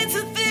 duas noites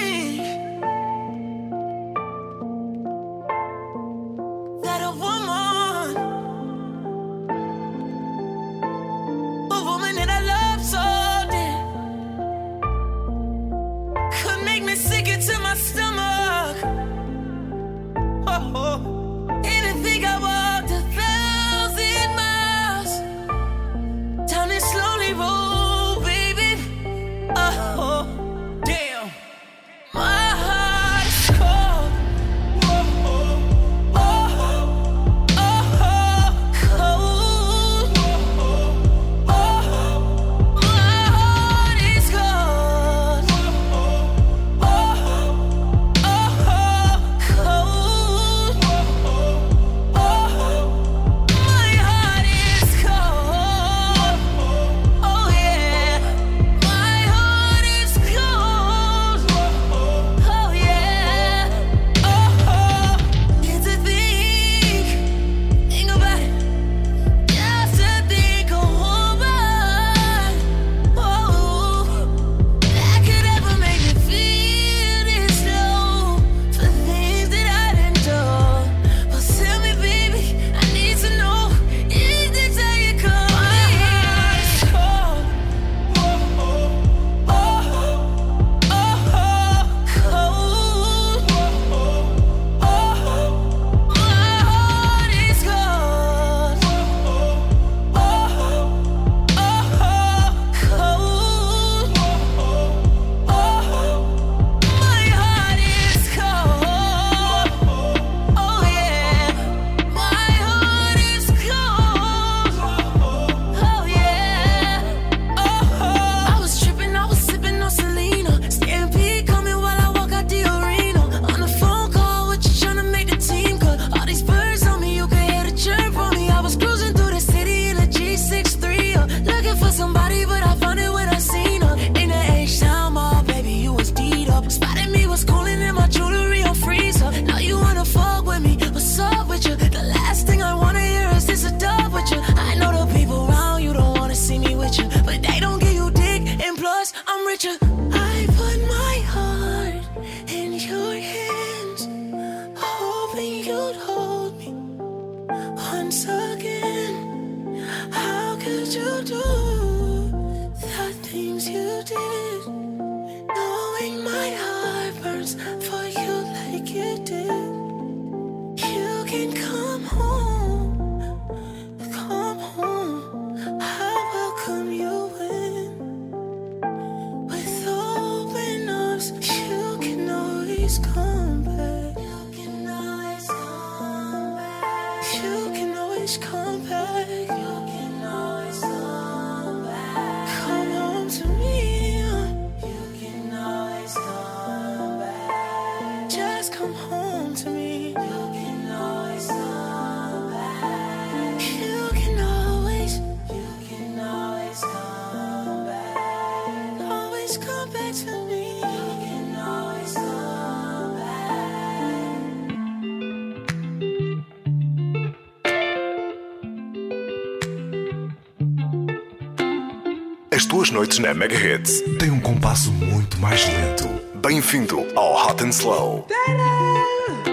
na Mega Hits têm um compasso muito mais lento. Bem-vindo ao Hot and Slow. nothing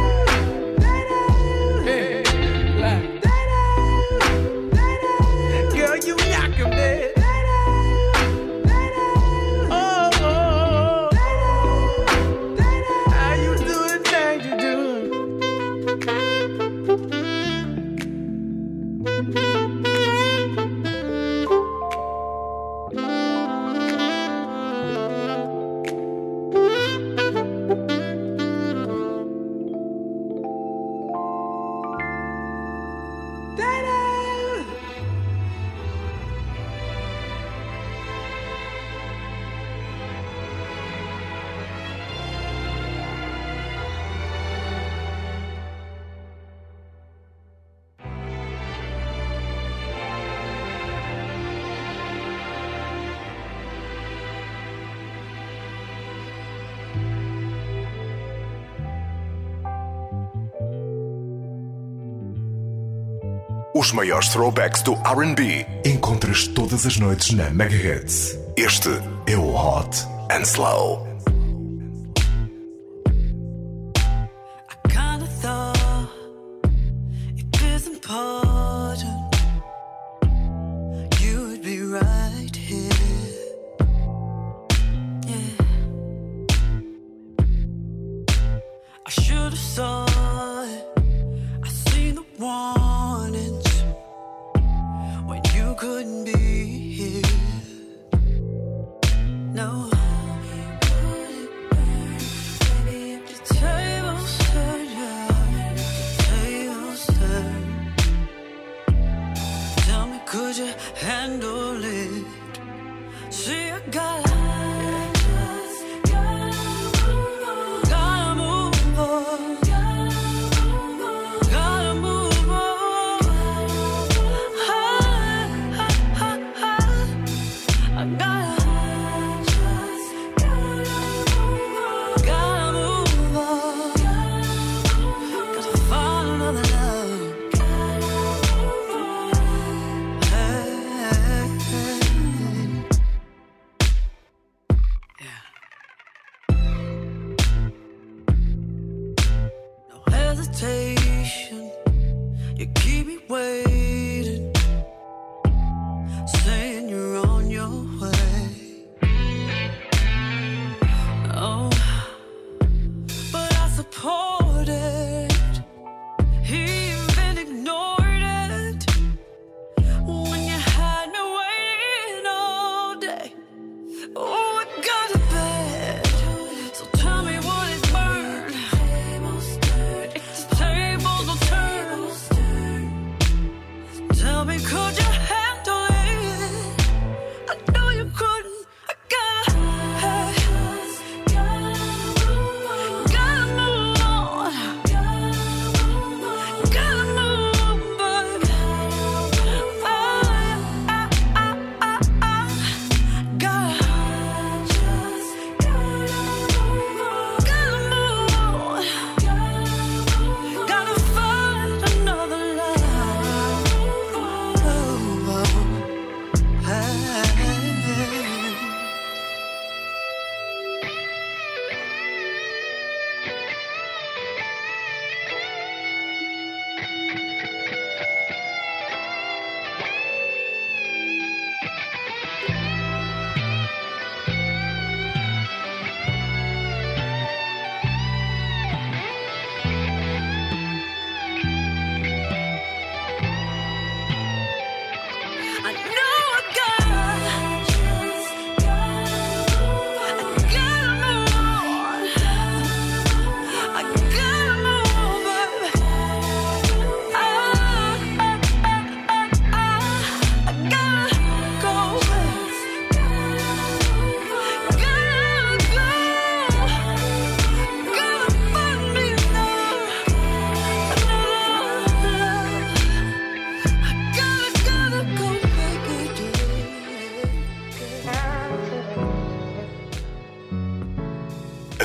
Os maiores throwbacks do RB encontras todas as noites na Megahits. Este é o Hot and Slow.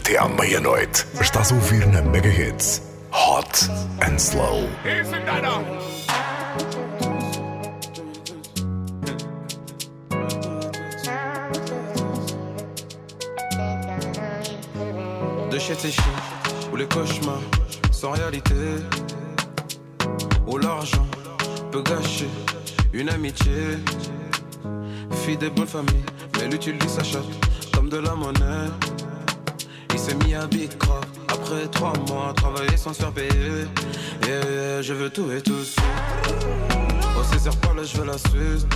Meia-noite. Estás a ouvir na Mega Hits Hot and Slow. De chez tes ou les cauchemars sans réalité, où l'argent peut gâcher une amitié. Fille des bonnes familles, mais l'utilise sa chatte comme de la monnaie. S'est mis à big après trois mois, travailler sans se faire payer. Yeah, je veux tout et tout de suite. Oh, César là je veux la suite.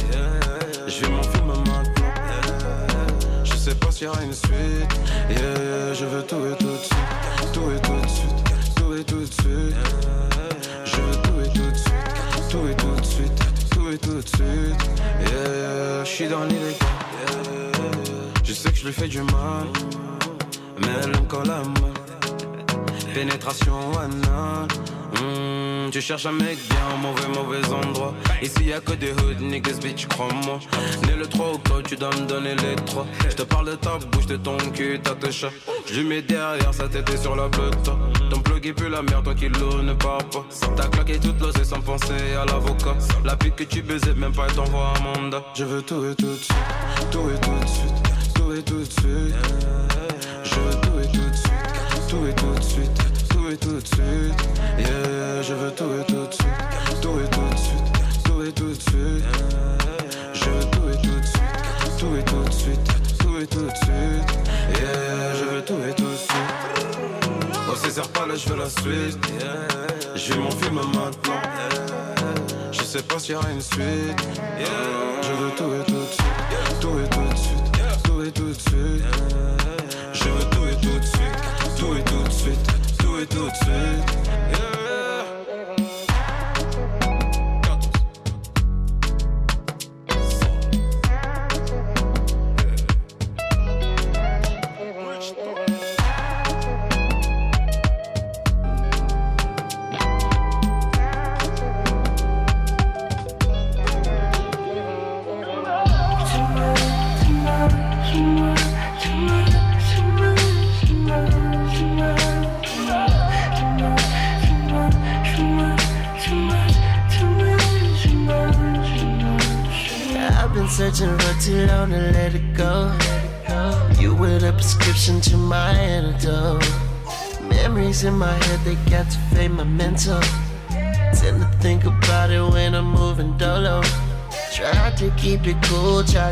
Je vais mon film maintenant. Je sais pas s'il y aura une suite. Yeah, je veux tout et tout de suite. Tout et tout de suite. Tout et tout de suite. Je veux tout et tout de suite. Tout et tout de suite. Tout et tout de suite. Yeah, je suis dans l'illégal. Je sais que je lui fais du mal. Aime quand la. Pénétration anale. Hmm, tu cherches un mec bien, mauvais, mauvais endroit. Ici y'a que des hood niggas, bitch, crois-moi. Né le 3 octobre, tu dois me donner les 3. Je te parle de ta bouche, de ton cul, ta tes chat. Je mets derrière sa tête sur la blotte. Ton plug est plus la merde, toi qui l'eau ne part pas. T'as claqué toute l'ose sans penser à l'avocat. La pute que tu baisais, même pas, elle t'envoie un mandat. Je veux tout et tout de suite, tout et tout de suite, tout et tout de suite. Je veux tout et tout de suite, tout et tout de suite, tout et tout de suite. Yeah, je veux tout et tout de suite, tout et tout de suite, tout et tout de suite. Je veux tout et tout de suite, tout et tout de suite, tout et tout de suite. Yeah, je veux tout et tout de suite. Oh César pas là, je veux la suite. Je veux mon film maintenant. Je sais pas s'il y aura une suite. Je veux tout et tout de suite, tout et tout de suite, tout et tout de suite. Tout de suite, tout et tout de suite, tout et tout de suite.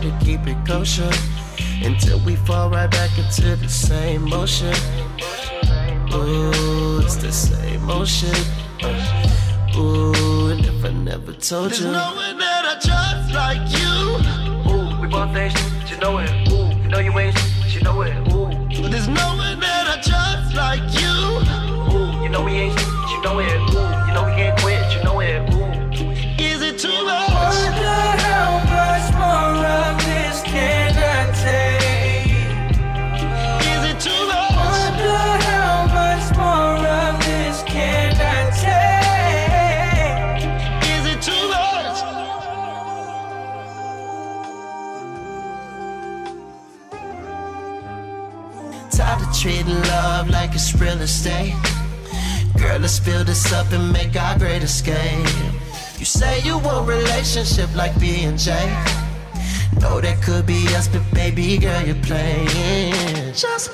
Try to keep it kosher. Until we fall right back into the same motion. Ooh, it's the same motion. Uh, ooh, and if I never told you. There's no one that I trust like you. Ooh, we both ain't shit, but you know it. Ooh, you know you ain't shit, but you know it. Ooh, There's no one that I trust like you. ooh, you know we ain't shit, but you know it. Ooh, you know we can't Tired of treating love like it's real estate. Girl, let's build this up and make our great escape. You say you want relationship like B and J. Know that could be us, but baby girl, you're playing. Just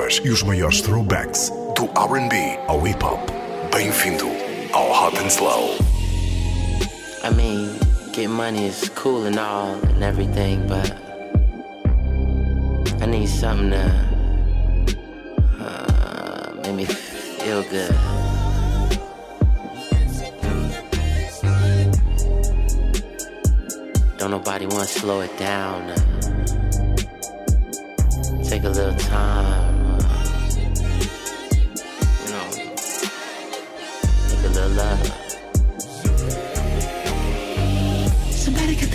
tarefas e os maiores throwbacks do R&B ao hip hop. Bem-vindo ao Hot and Slow. I mean, get money is cool and all and everything, but I need something to uh, make me feel good. Don't nobody want to slow it down. Take a little time.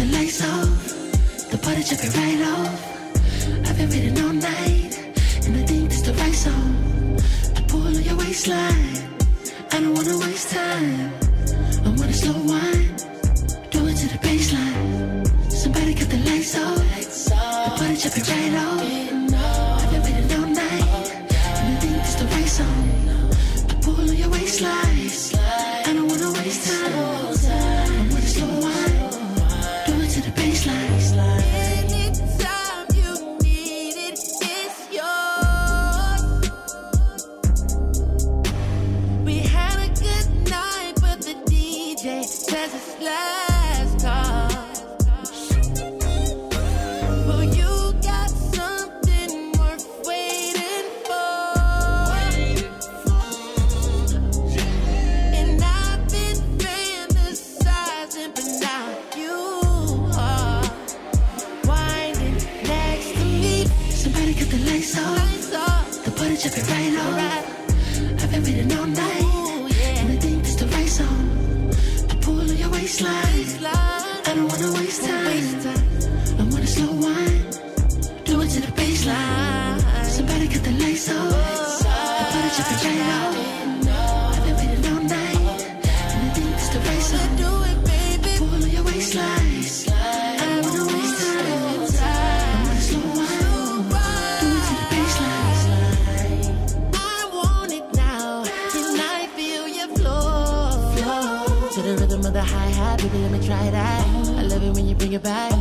the lights off, the party jumping right off. I've been waiting all night, and I think this the right song to pull on your waistline. I don't wanna waste time. I wanna slow wine, do it to the baseline. Somebody cut the lights off, the party jumping right off. I don't wanna waste time. your back.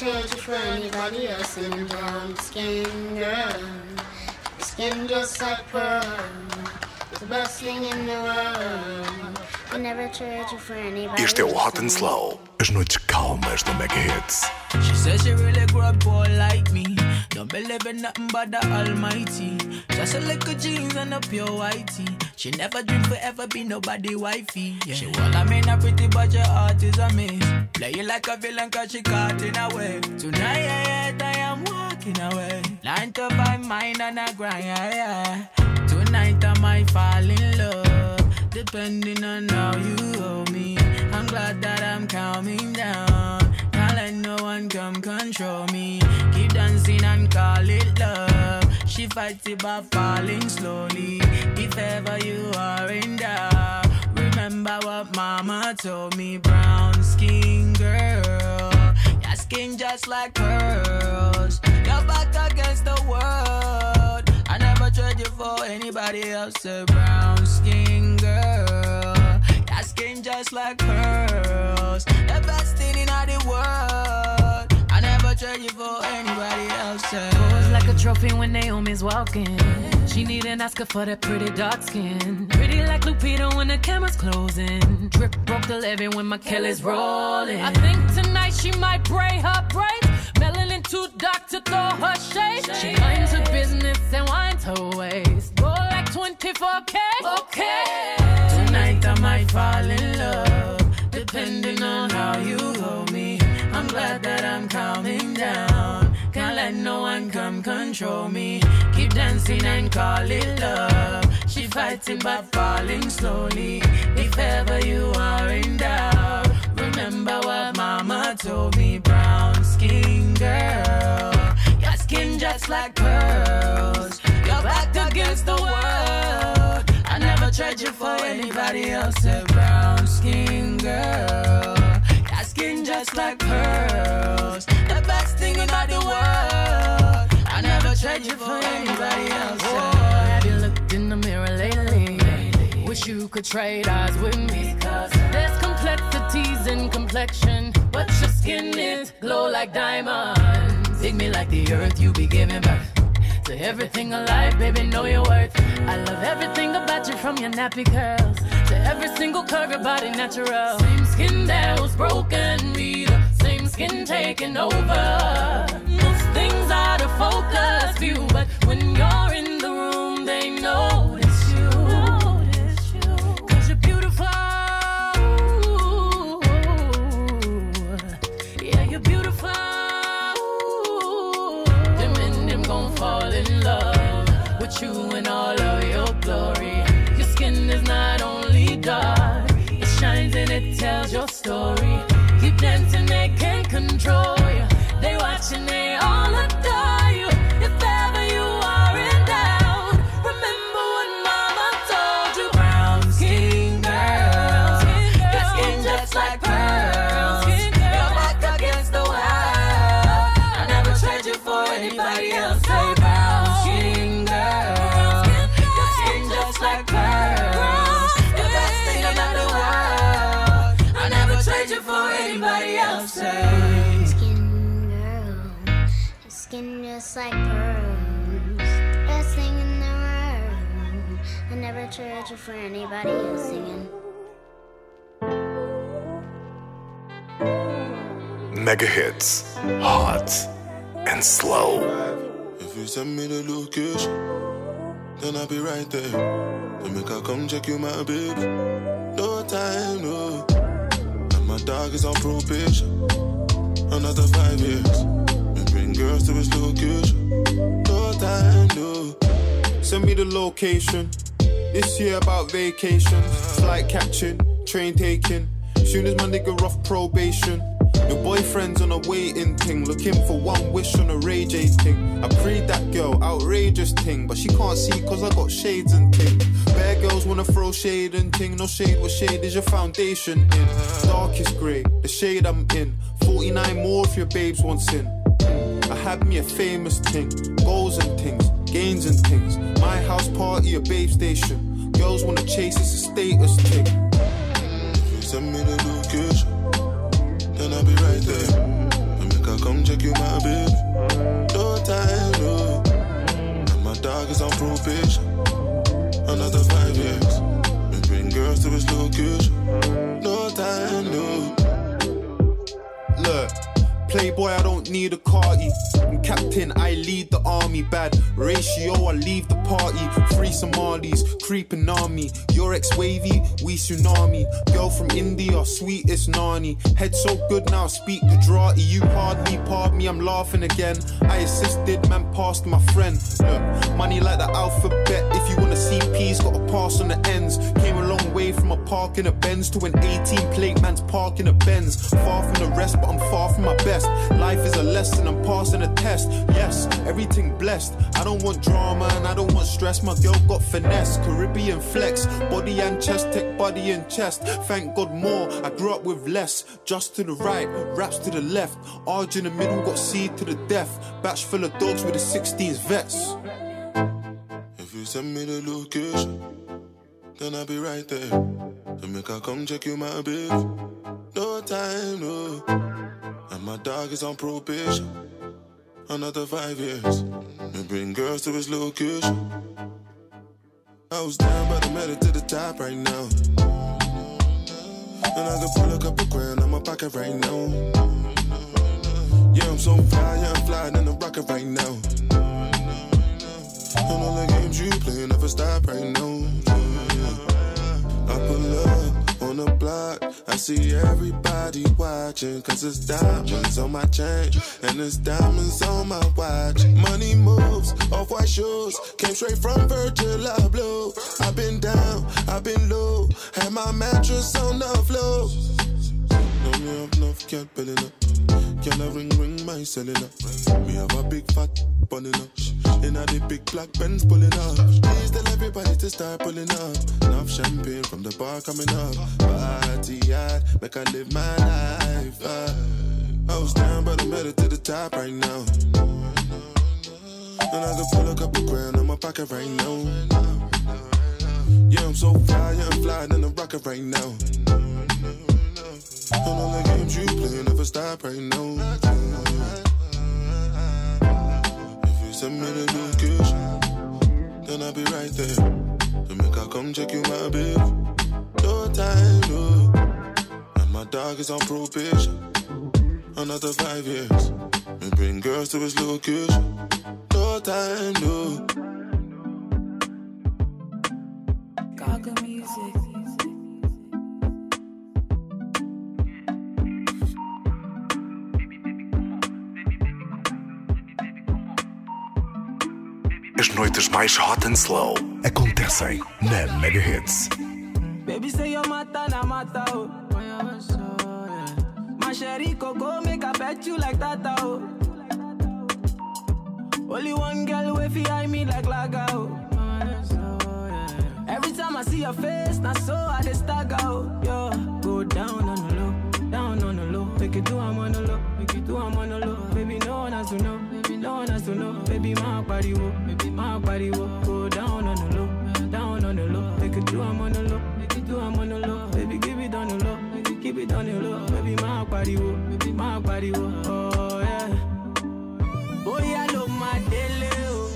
change it for anybody else in town, skin girl. Skin just like pearl, the best thing in the world. Este é o Hot and Slow, as noites calmas do Mega Hits. She says she really grew up poor like me. Don't believe in nothing but the Almighty. Just a little jeans and a pure whitey. She never dreamed forever be nobody wifey. Yeah. She want I mean a pretty but your heart is a miss. Play you like a villain cause she caught in a way. Tonight I, am walking away. Nine to five mind and I grind. Yeah, yeah. Tonight I might fall in love depending on how you hold me. I'm glad that I'm calming down. Can't let no one come control me. Keep dancing and call it love. She fights it by falling slowly. If ever you are in doubt, remember what mama told me. Brown skin girl, your skin just like pearls. You're back against the world. You for anybody else. A brown skin girl, your skin just like pearls. The best thing in all the world. I never trade you for anybody else. Pose like a trophy when Naomi's walking. She need an Oscar for that pretty dark skin. Pretty like Lupita when the camera's closing. Drip broke the levee when my Kelly's rolling. I think tonight she might braid her braids. Melanin too dark to throw her shade. She minds her business and winds her waist. Go like 24K. Okay. Tonight I might fall in love, depending on how you hold me. I'm glad that I'm calming down. Can't let no one come control me. Keep dancing and call it love. She fighting but falling slowly. If ever you are in doubt, remember what mama told me. Brown skin girl, your skin just like pearls. Against the world. I never trade you for anybody else. A brown skin girl. Your skin just like pearls. The best thing in all the world. I never trade you for anybody else. Oh, have you looked in the mirror lately? Wish you could trade eyes with me. Cause there's complexities in complexion, but your skin is glow like diamonds. Dig me like the earth, you be giving birth. To everything alive, baby, know your worth. I love everything about you from your nappy curls to every single curve, your body natural. Same skin that was broken, be the same skin taking over. Most things out of focus view, but when you're in the room, they notice your story. Keep dancing, they can't control you. They watching, they like pearls. Best thing in the world. I never trade you for anybody else singing. Mega hits, hot and slow. If you send me the location, then I'll be right there. Then make I come check you, my baby. No time, no. And my dog is on probation. Another five years. Girls to his. Send me the location. This year about vacation. Flight catching, train taking. Soon as my nigga off probation. Your boyfriend's on a waiting thing, looking for one wish on a Ray J thing. I prayed that girl, outrageous thing, but she can't see cause I got shades and thing. Bad girls wanna throw shade and thing, no shade, what shade is your foundation in? Darkest grey, the shade I'm in. 49 more if your babes wants in. I had me a famous thing, goals and things, gains and things. My house party, a babe station. Girls wanna chase, it's a status thing. If send me the location, then I'll be right there. And make I come check you, my baby. No time, no. And my dog is on probation. Another five years. And bring girls to his location. Playboy, I don't need a carty. I'm captain, I lead the army. Bad ratio, I leave the party. Free Somalis, creeping army. Your ex wavy, we tsunami. Girl from India, sweetest nani. Head so good now, speak Gujarati. You hardly pardon me, I'm laughing again. I assisted, man, passed my friend. Look, money like the alphabet. If you wanna see P's, gotta pass on the ends. Came a way from a park in a Benz to an 18 plate man's park in a Benz. Far from the rest, but I'm far from my best. Life is a lesson, I'm passing a test. Yes, everything blessed. I don't want drama and I don't want stress. My girl got finesse, Caribbean flex, body and chest, tech body and chest. Thank God more, I grew up with less. Just to the right, raps to the left. Arj in the middle, got seed to the death. Batch full of dogs with the 16s vets. If you send me the location, then I'll be right there. To make I come check you, my babe. No time, no. And my dog is on probation. Another five years. We bring girls to his location. I was down, but I made it to the top right now. And I can pull a couple grand on my pocket right now. Yeah, I'm so fly, yeah, I'm flying in the rocket right now. And all the games you play never stop right now. I pull up on the block. I see everybody watching. Cause it's diamonds on my chain. And it's diamonds on my watch. Money moves, off white shoes. Came straight from Virgil Abloh. I've been down, I've been low. Had my mattress on the floor. No, me have enough, can't up. Can I ring, ring my cellular? Me have a big fat bunny up. In a the big black Benz pulling up. Please tell everybody to start pulling up. Enough champagne from the bar coming up. Party hard, make I live my life. Uh. I was down, but I made it to the top right now. And I can pull a couple grand on my pocket right now. Yeah, I'm so fly, yeah, I'm flying in the rocket right now. And all the games you play never stop right now. Send me the location, then I'll be right there. To make I come check you, my babe. No time, no. And my dog is on probation. Another five years. And bring girls to his location. No time, no. Gaga music. As noites mais hot and slow acontecem na Mega Hits. Baby say your mata na mata oh. My sherry coco make I bet you like that oh. Only one girl way fi eye me like laga oh. Every time I see your face, now so I dey stagger oh. Yo, go down on the low, down on the low. Make it do I'm on the low, make it do I'm on the low. Baby no one has to know, one has to know. Baby my body wo, baby my body wo. Go oh, down on the low, down on the low. Make it do I'm on the low, make it do I'm on the low. Baby give it on the low, keep it on the low. Baby my body wo, baby my body wo. Oh yeah. Bóyá ló máa délé o.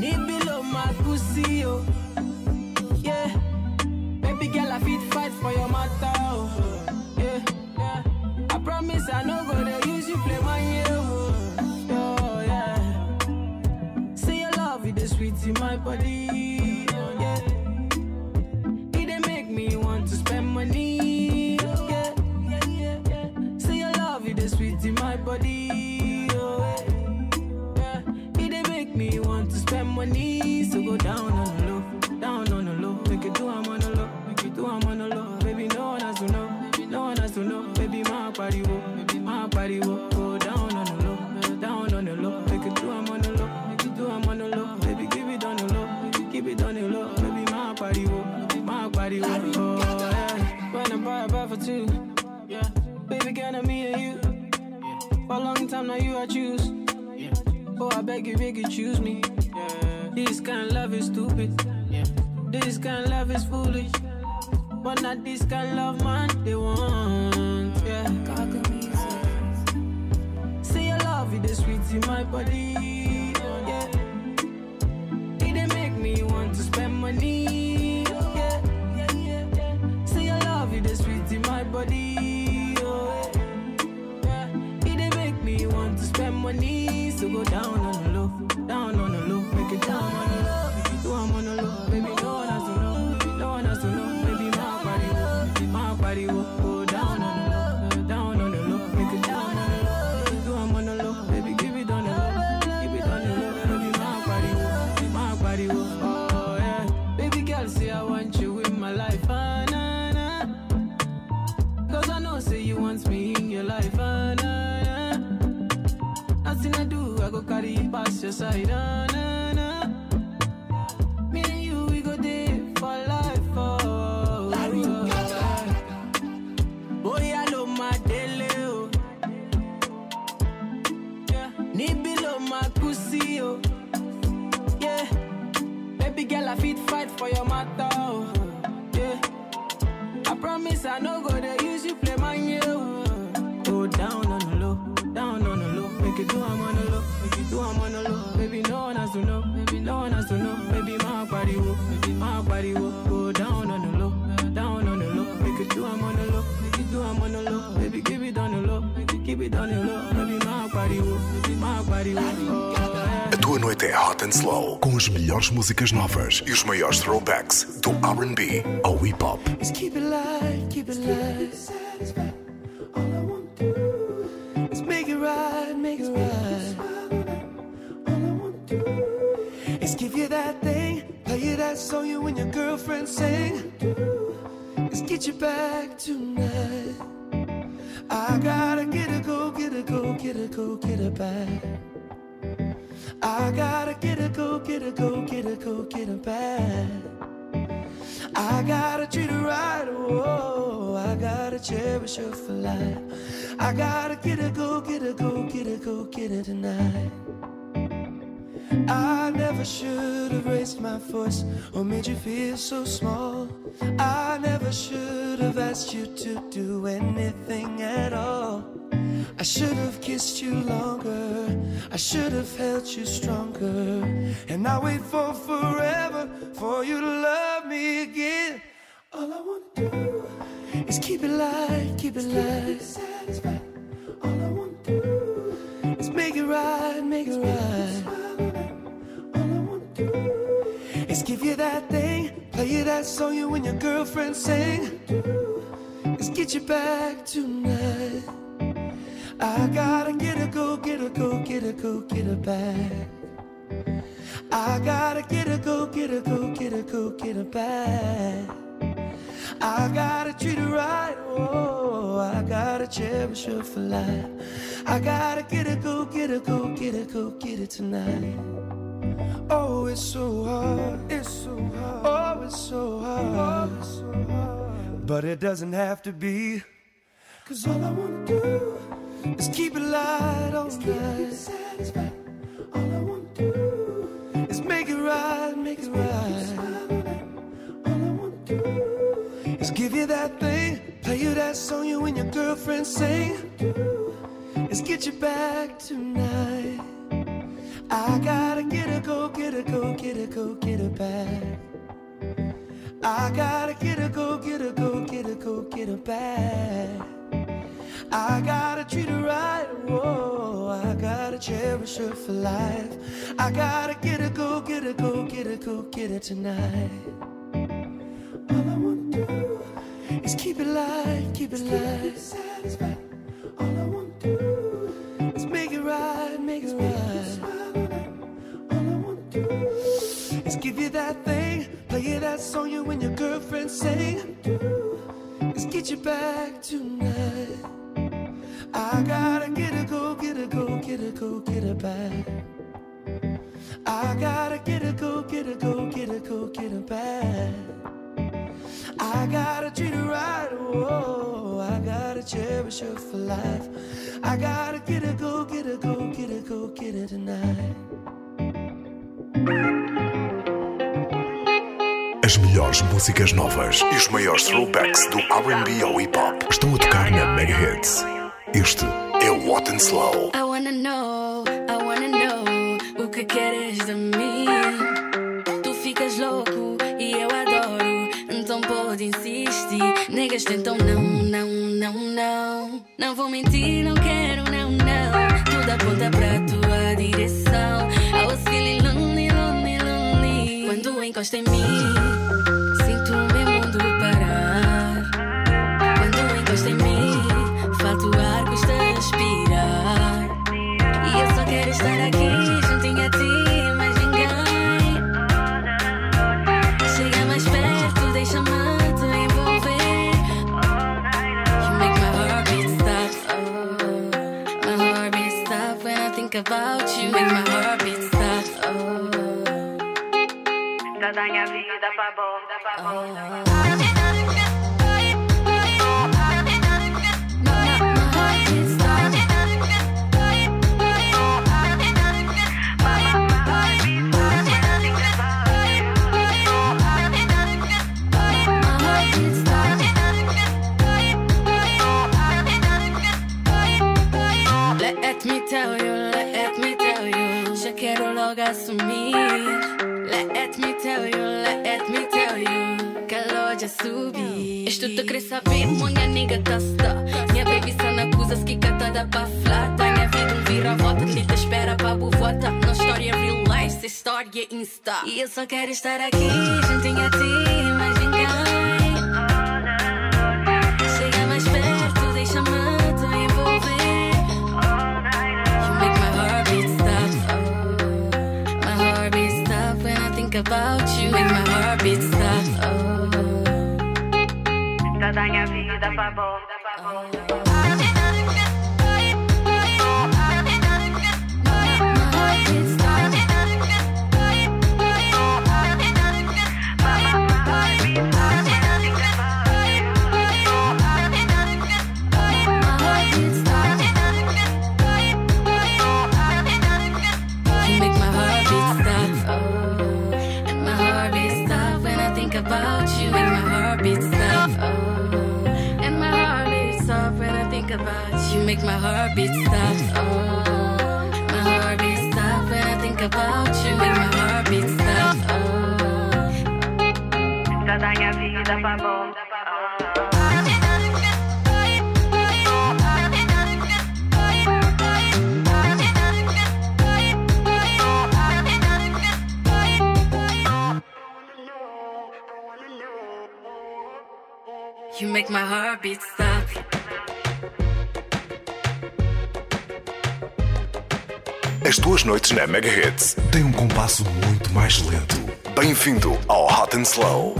Níbí ló máa kú sí o. sweet in my body. Oh, yeah. It make me want to spend money. Oh, yeah. Say your love, it is sweet in my body. Oh, yeah. It make me want to spend money. So go down buy a buy for two. Yeah. Baby, can I me and you? For a long time now, you I choose. Yeah. Oh, I beg you, beg you, choose me. This kind of love is stupid. This kind of love is foolish. But not this kind of love, man, they want. Yeah. Say your love, it is sweet in my body. Yeah. It make me want to spend money. Body. Oh, yeah. It make me want to spend money. So go down on say you want me in your life. Ah, nah, nah. Nothing I do, I go carry you past your side. Ah, nah, nah. Me and you, we go there for life. Oh, oh, oh. Boy, I love my daily. Oh. Yeah. Nibi love my oh. Yeah. Baby girl, I fit fight for your matter. Oh. Yeah. I promise I no go there. One has to know, no one has to know. Baby, my body baby, my body wo. Go down on the low, down on the low. Make it do I'm on the low, make it do I'm on the low. Baby, keep it on the low, keep it on the low. Baby, my body baby, my body. Oh, yeah. A tua noite é hot and slow, com as melhores músicas novas e os maiores throwbacks do R&B ao hip hop. Just keep it light, keep it light. All I want to do is make it right, make it right. Give you that thing, play you that song you and your girlfriend sing. Is get you back tonight. I gotta get a go, get a go, get a go, get her back. I gotta get a go, get a go, get a go, get her back. I gotta treat her right, oh, I gotta cherish her for life. I gotta get her, go, get her, go, get her, go, get her tonight. I never should have raised my voice or made you feel so small. I never should have asked you to do anything at all. I should have kissed you longer. I should have held you stronger. And I wait for forever for you to love me again. All I want to do is keep it light, keep it light. Satisfied. All I want to do is make it right, make it right. Give you that thing, play you that song you and your girlfriend sing. Is get you back tonight. I gotta get her, go, get her, go, get her, go, get her back. I gotta get her, go, get her, go, get her, go, get her back. I gotta treat her right, oh, I gotta cherish her for life. I gotta get her, go, get her, go, get her, go, get her tonight. Oh, it's so hard, it's so hard, oh, it's so hard, oh, it's so hard. But it doesn't have to be, cause all I wanna do is keep it light all night. All I want to do is make it right, make it right. All I want to do is give you that thing, play you that song you and your girlfriend sing. do Is get you back tonight. I gotta get her, go, get her, go, get her, go, get her back. I gotta get her, go, get her, go, get her, go, get her back. I gotta treat her right, whoa. I gotta cherish her for life. I gotta get her, go, get her, go, get her, go, get her tonight. All I wanna do is keep it light, keep it light. Satisfied. All I want to do is make it right, make it right. Is give you that thing, play you that song you and your girlfriend sing. Is get you back tonight. I gotta get her, go, get her, go, get her, go, get her back. I gotta get her, go, get her, go, get her, go, get her back. I gotta treat her right, whoa. I gotta cherish her for life. I gotta get her, go, get her, go, get her, go, get her tonight. As melhores músicas novas e os maiores throwbacks do R&B ao hip hop estão a tocar na Mega Hits. Este é o Hot and Slow. I wanna know, I wanna know o que queres de mim. Tu ficas louco e eu adoro, então pode insistir. Negas tentam, não, não, não, não. Não vou mentir, não quero, não, não. Tudo aponta pra tua direção. I lonely. Quando encosta em da minha vida pra. Pra. Let me tell you, let me tell you, já quero logo assumir. Let me tell you, let me tell you Que a loja subi Isto te queres saber, minha nega tá Minha baby só na coisas que cata da flata Tenha vida não vira-volta, te te espera pra bovota Não história real life, se história é insta. E eu só quero estar aqui, juntinho a ti, mas ninguém. Chega mais perto, deixa mais about you make my heart beat stop. Oh. Da minha vida, favor. stops. Oh, my heart beats stops when I think about you. My stops. Oh. You make my heart beat stop. as tuas noites na Mega Hits têm um compasso muito mais lento. Bem-vindo ao Hot and Slow.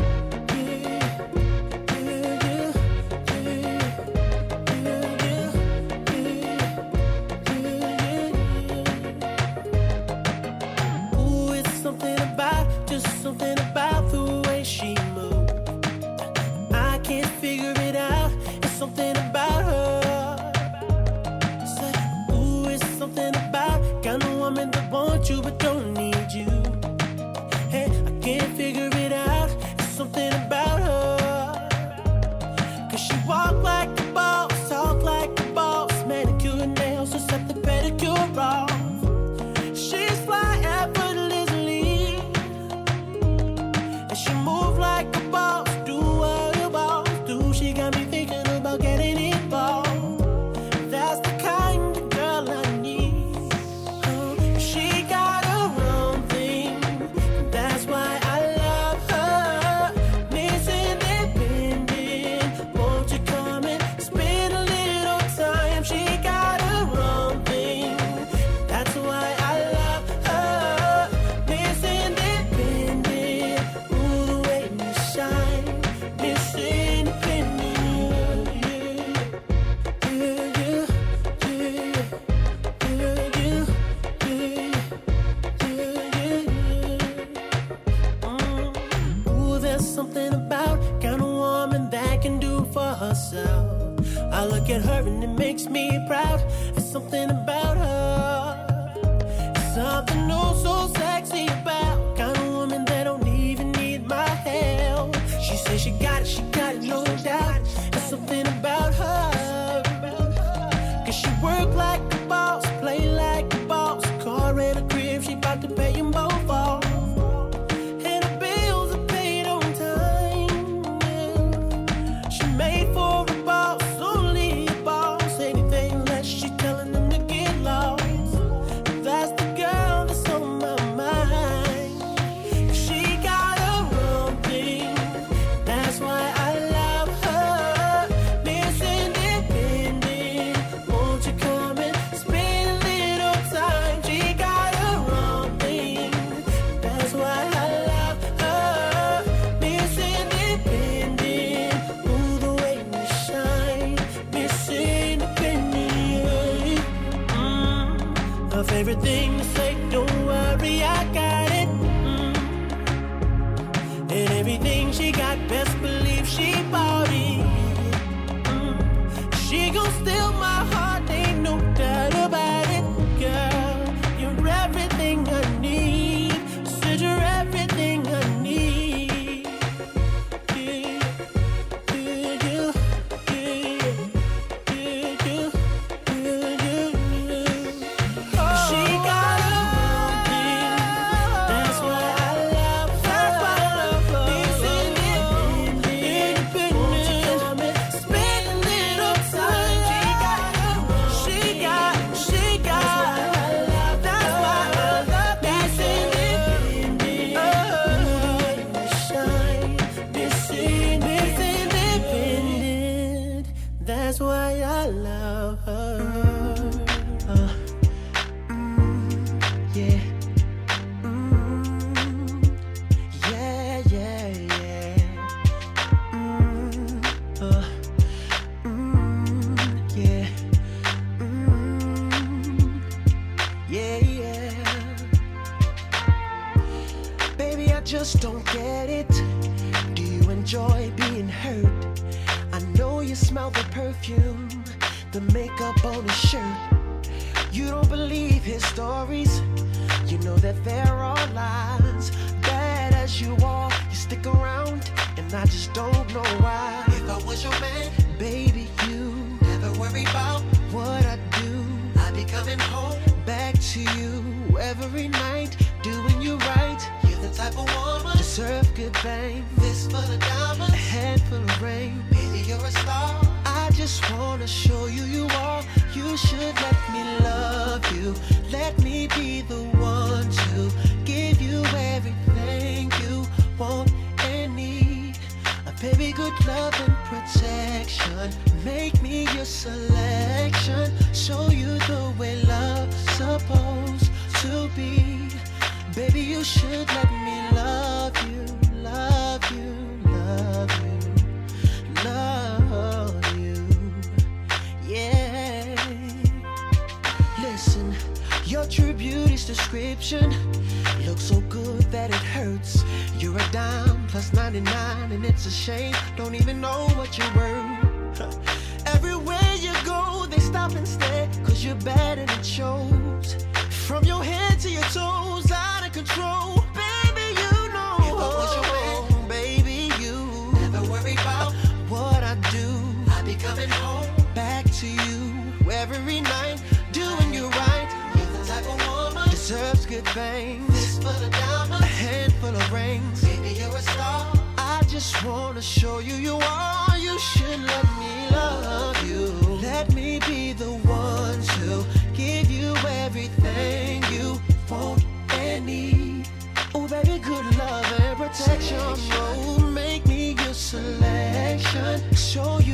things, a handful of rings. Maybe you're a star. I just wanna show you you are. You should let me love you. Let me be the one to give you everything you want and need. Oh, baby, good love and protection. Oh, make me your selection. Show you.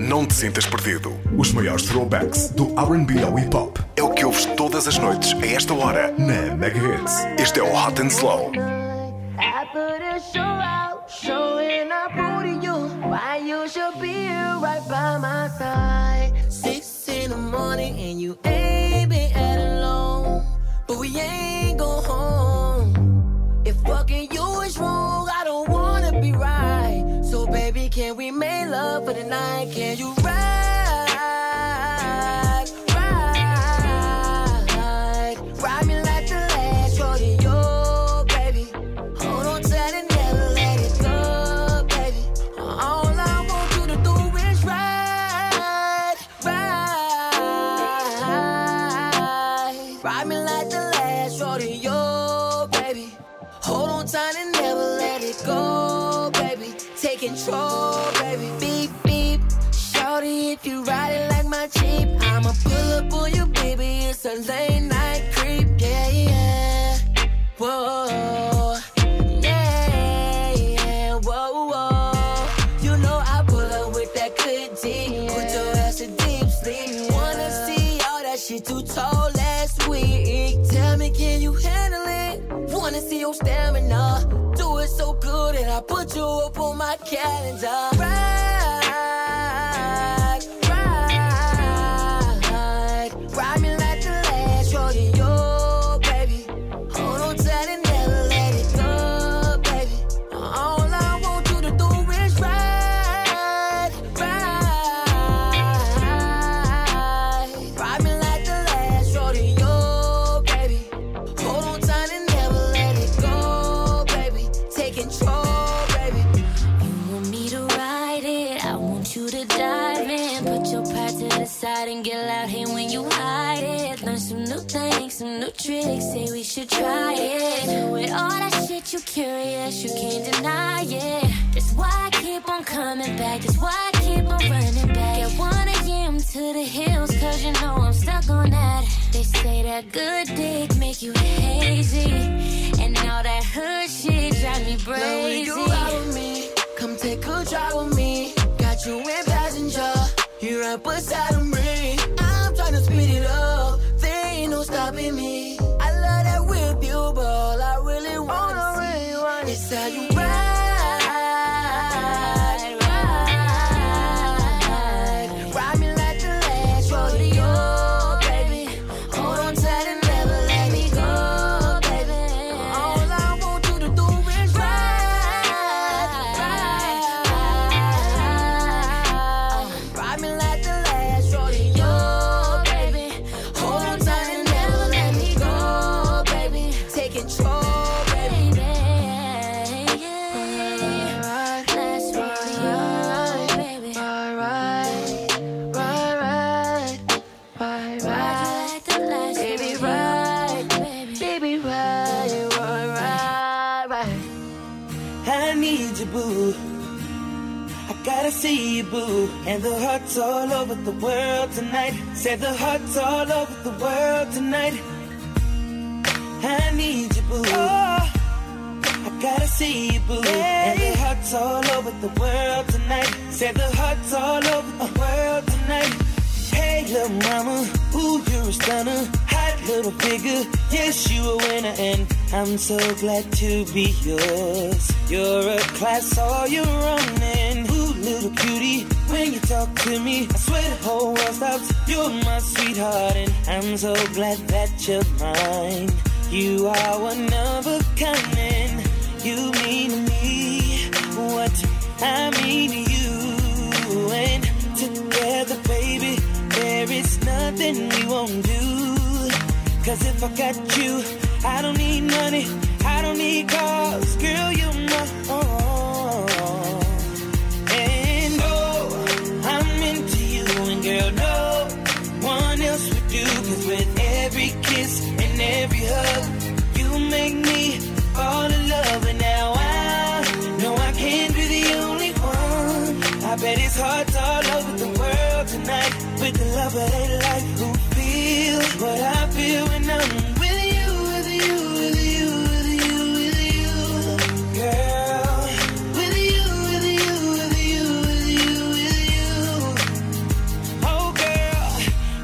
Não te sintas perdido. Os maiores throwbacks do RB ao hip hop é o que ouves todas as noites a esta hora na Mega Hits. Este é o Hot and Slow. Showing up to you, why you should be right by my side. and you ain't been out alone. But we ain't go home. If fucking you is wrong, I don't wanna be right. So baby, can we make love for the night? Can you It's a late night creep. Yeah, yeah. Whoa. Yeah, yeah. Whoa. You know I pull up with that good. Put your ass in deep sleep. Wanna see all that shit you told last week. Tell me, can you handle it? Wanna see your stamina. Do it so good that I put you up on my calendar. And the hearts all over the world tonight. Said the hearts all over the world tonight. I need you, boo. Oh. I gotta see you, boo. And the hearts all over the world tonight. Said the hearts all over the world tonight. Hey, little mama, ooh, you're a stunner. Hot little figure, yes, you a winner, and I'm so glad to be yours. You're a class all your own, little cutie, when you talk to me, I swear the whole world stops. You're my sweetheart, and I'm so glad that you're mine. You are one of a kind, and you mean me what I mean to you. And together, baby, there is nothing we won't do. Cause if I got you, I don't need money, I don't need cars, girl, with the love of their life who feel what I feel when I'm with you, with you, with you, with you, with you, girl. With you, with you, with you, with you, with you. Oh, girl,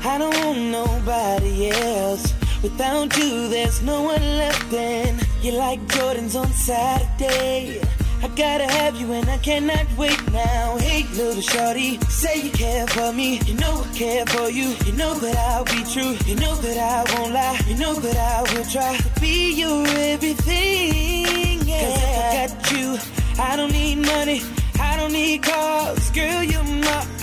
I don't want nobody else. Without you, there's no one left. And you're like Jordans on Saturday. I gotta have you and I cannot wait now. Hey, little shorty, say you care for me. You know I care for you. You know that I'll be true. You know that I won't lie. You know that I will try to be your everything. Yeah. Cause if I got you, I don't need money. I don't need cars. Girl, you're my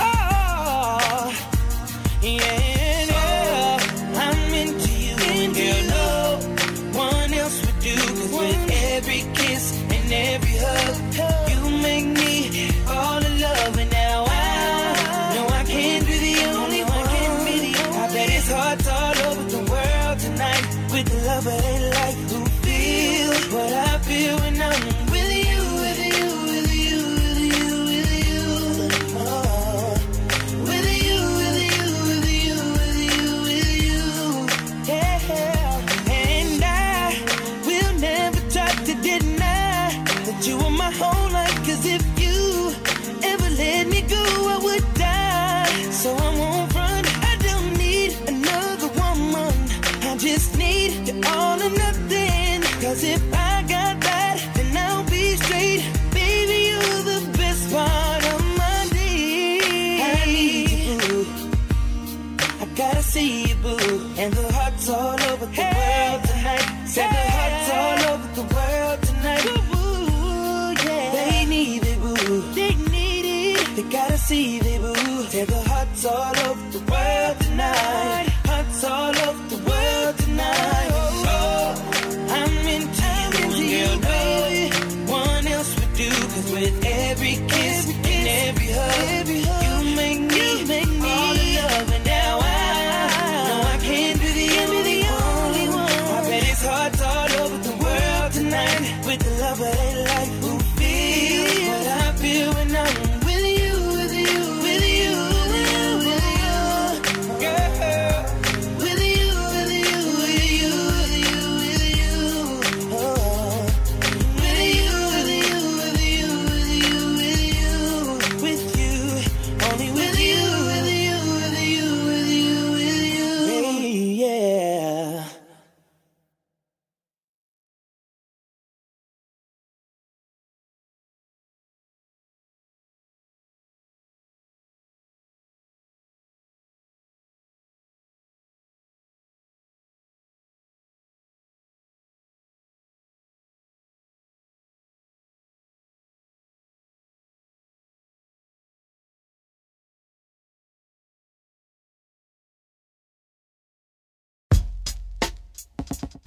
you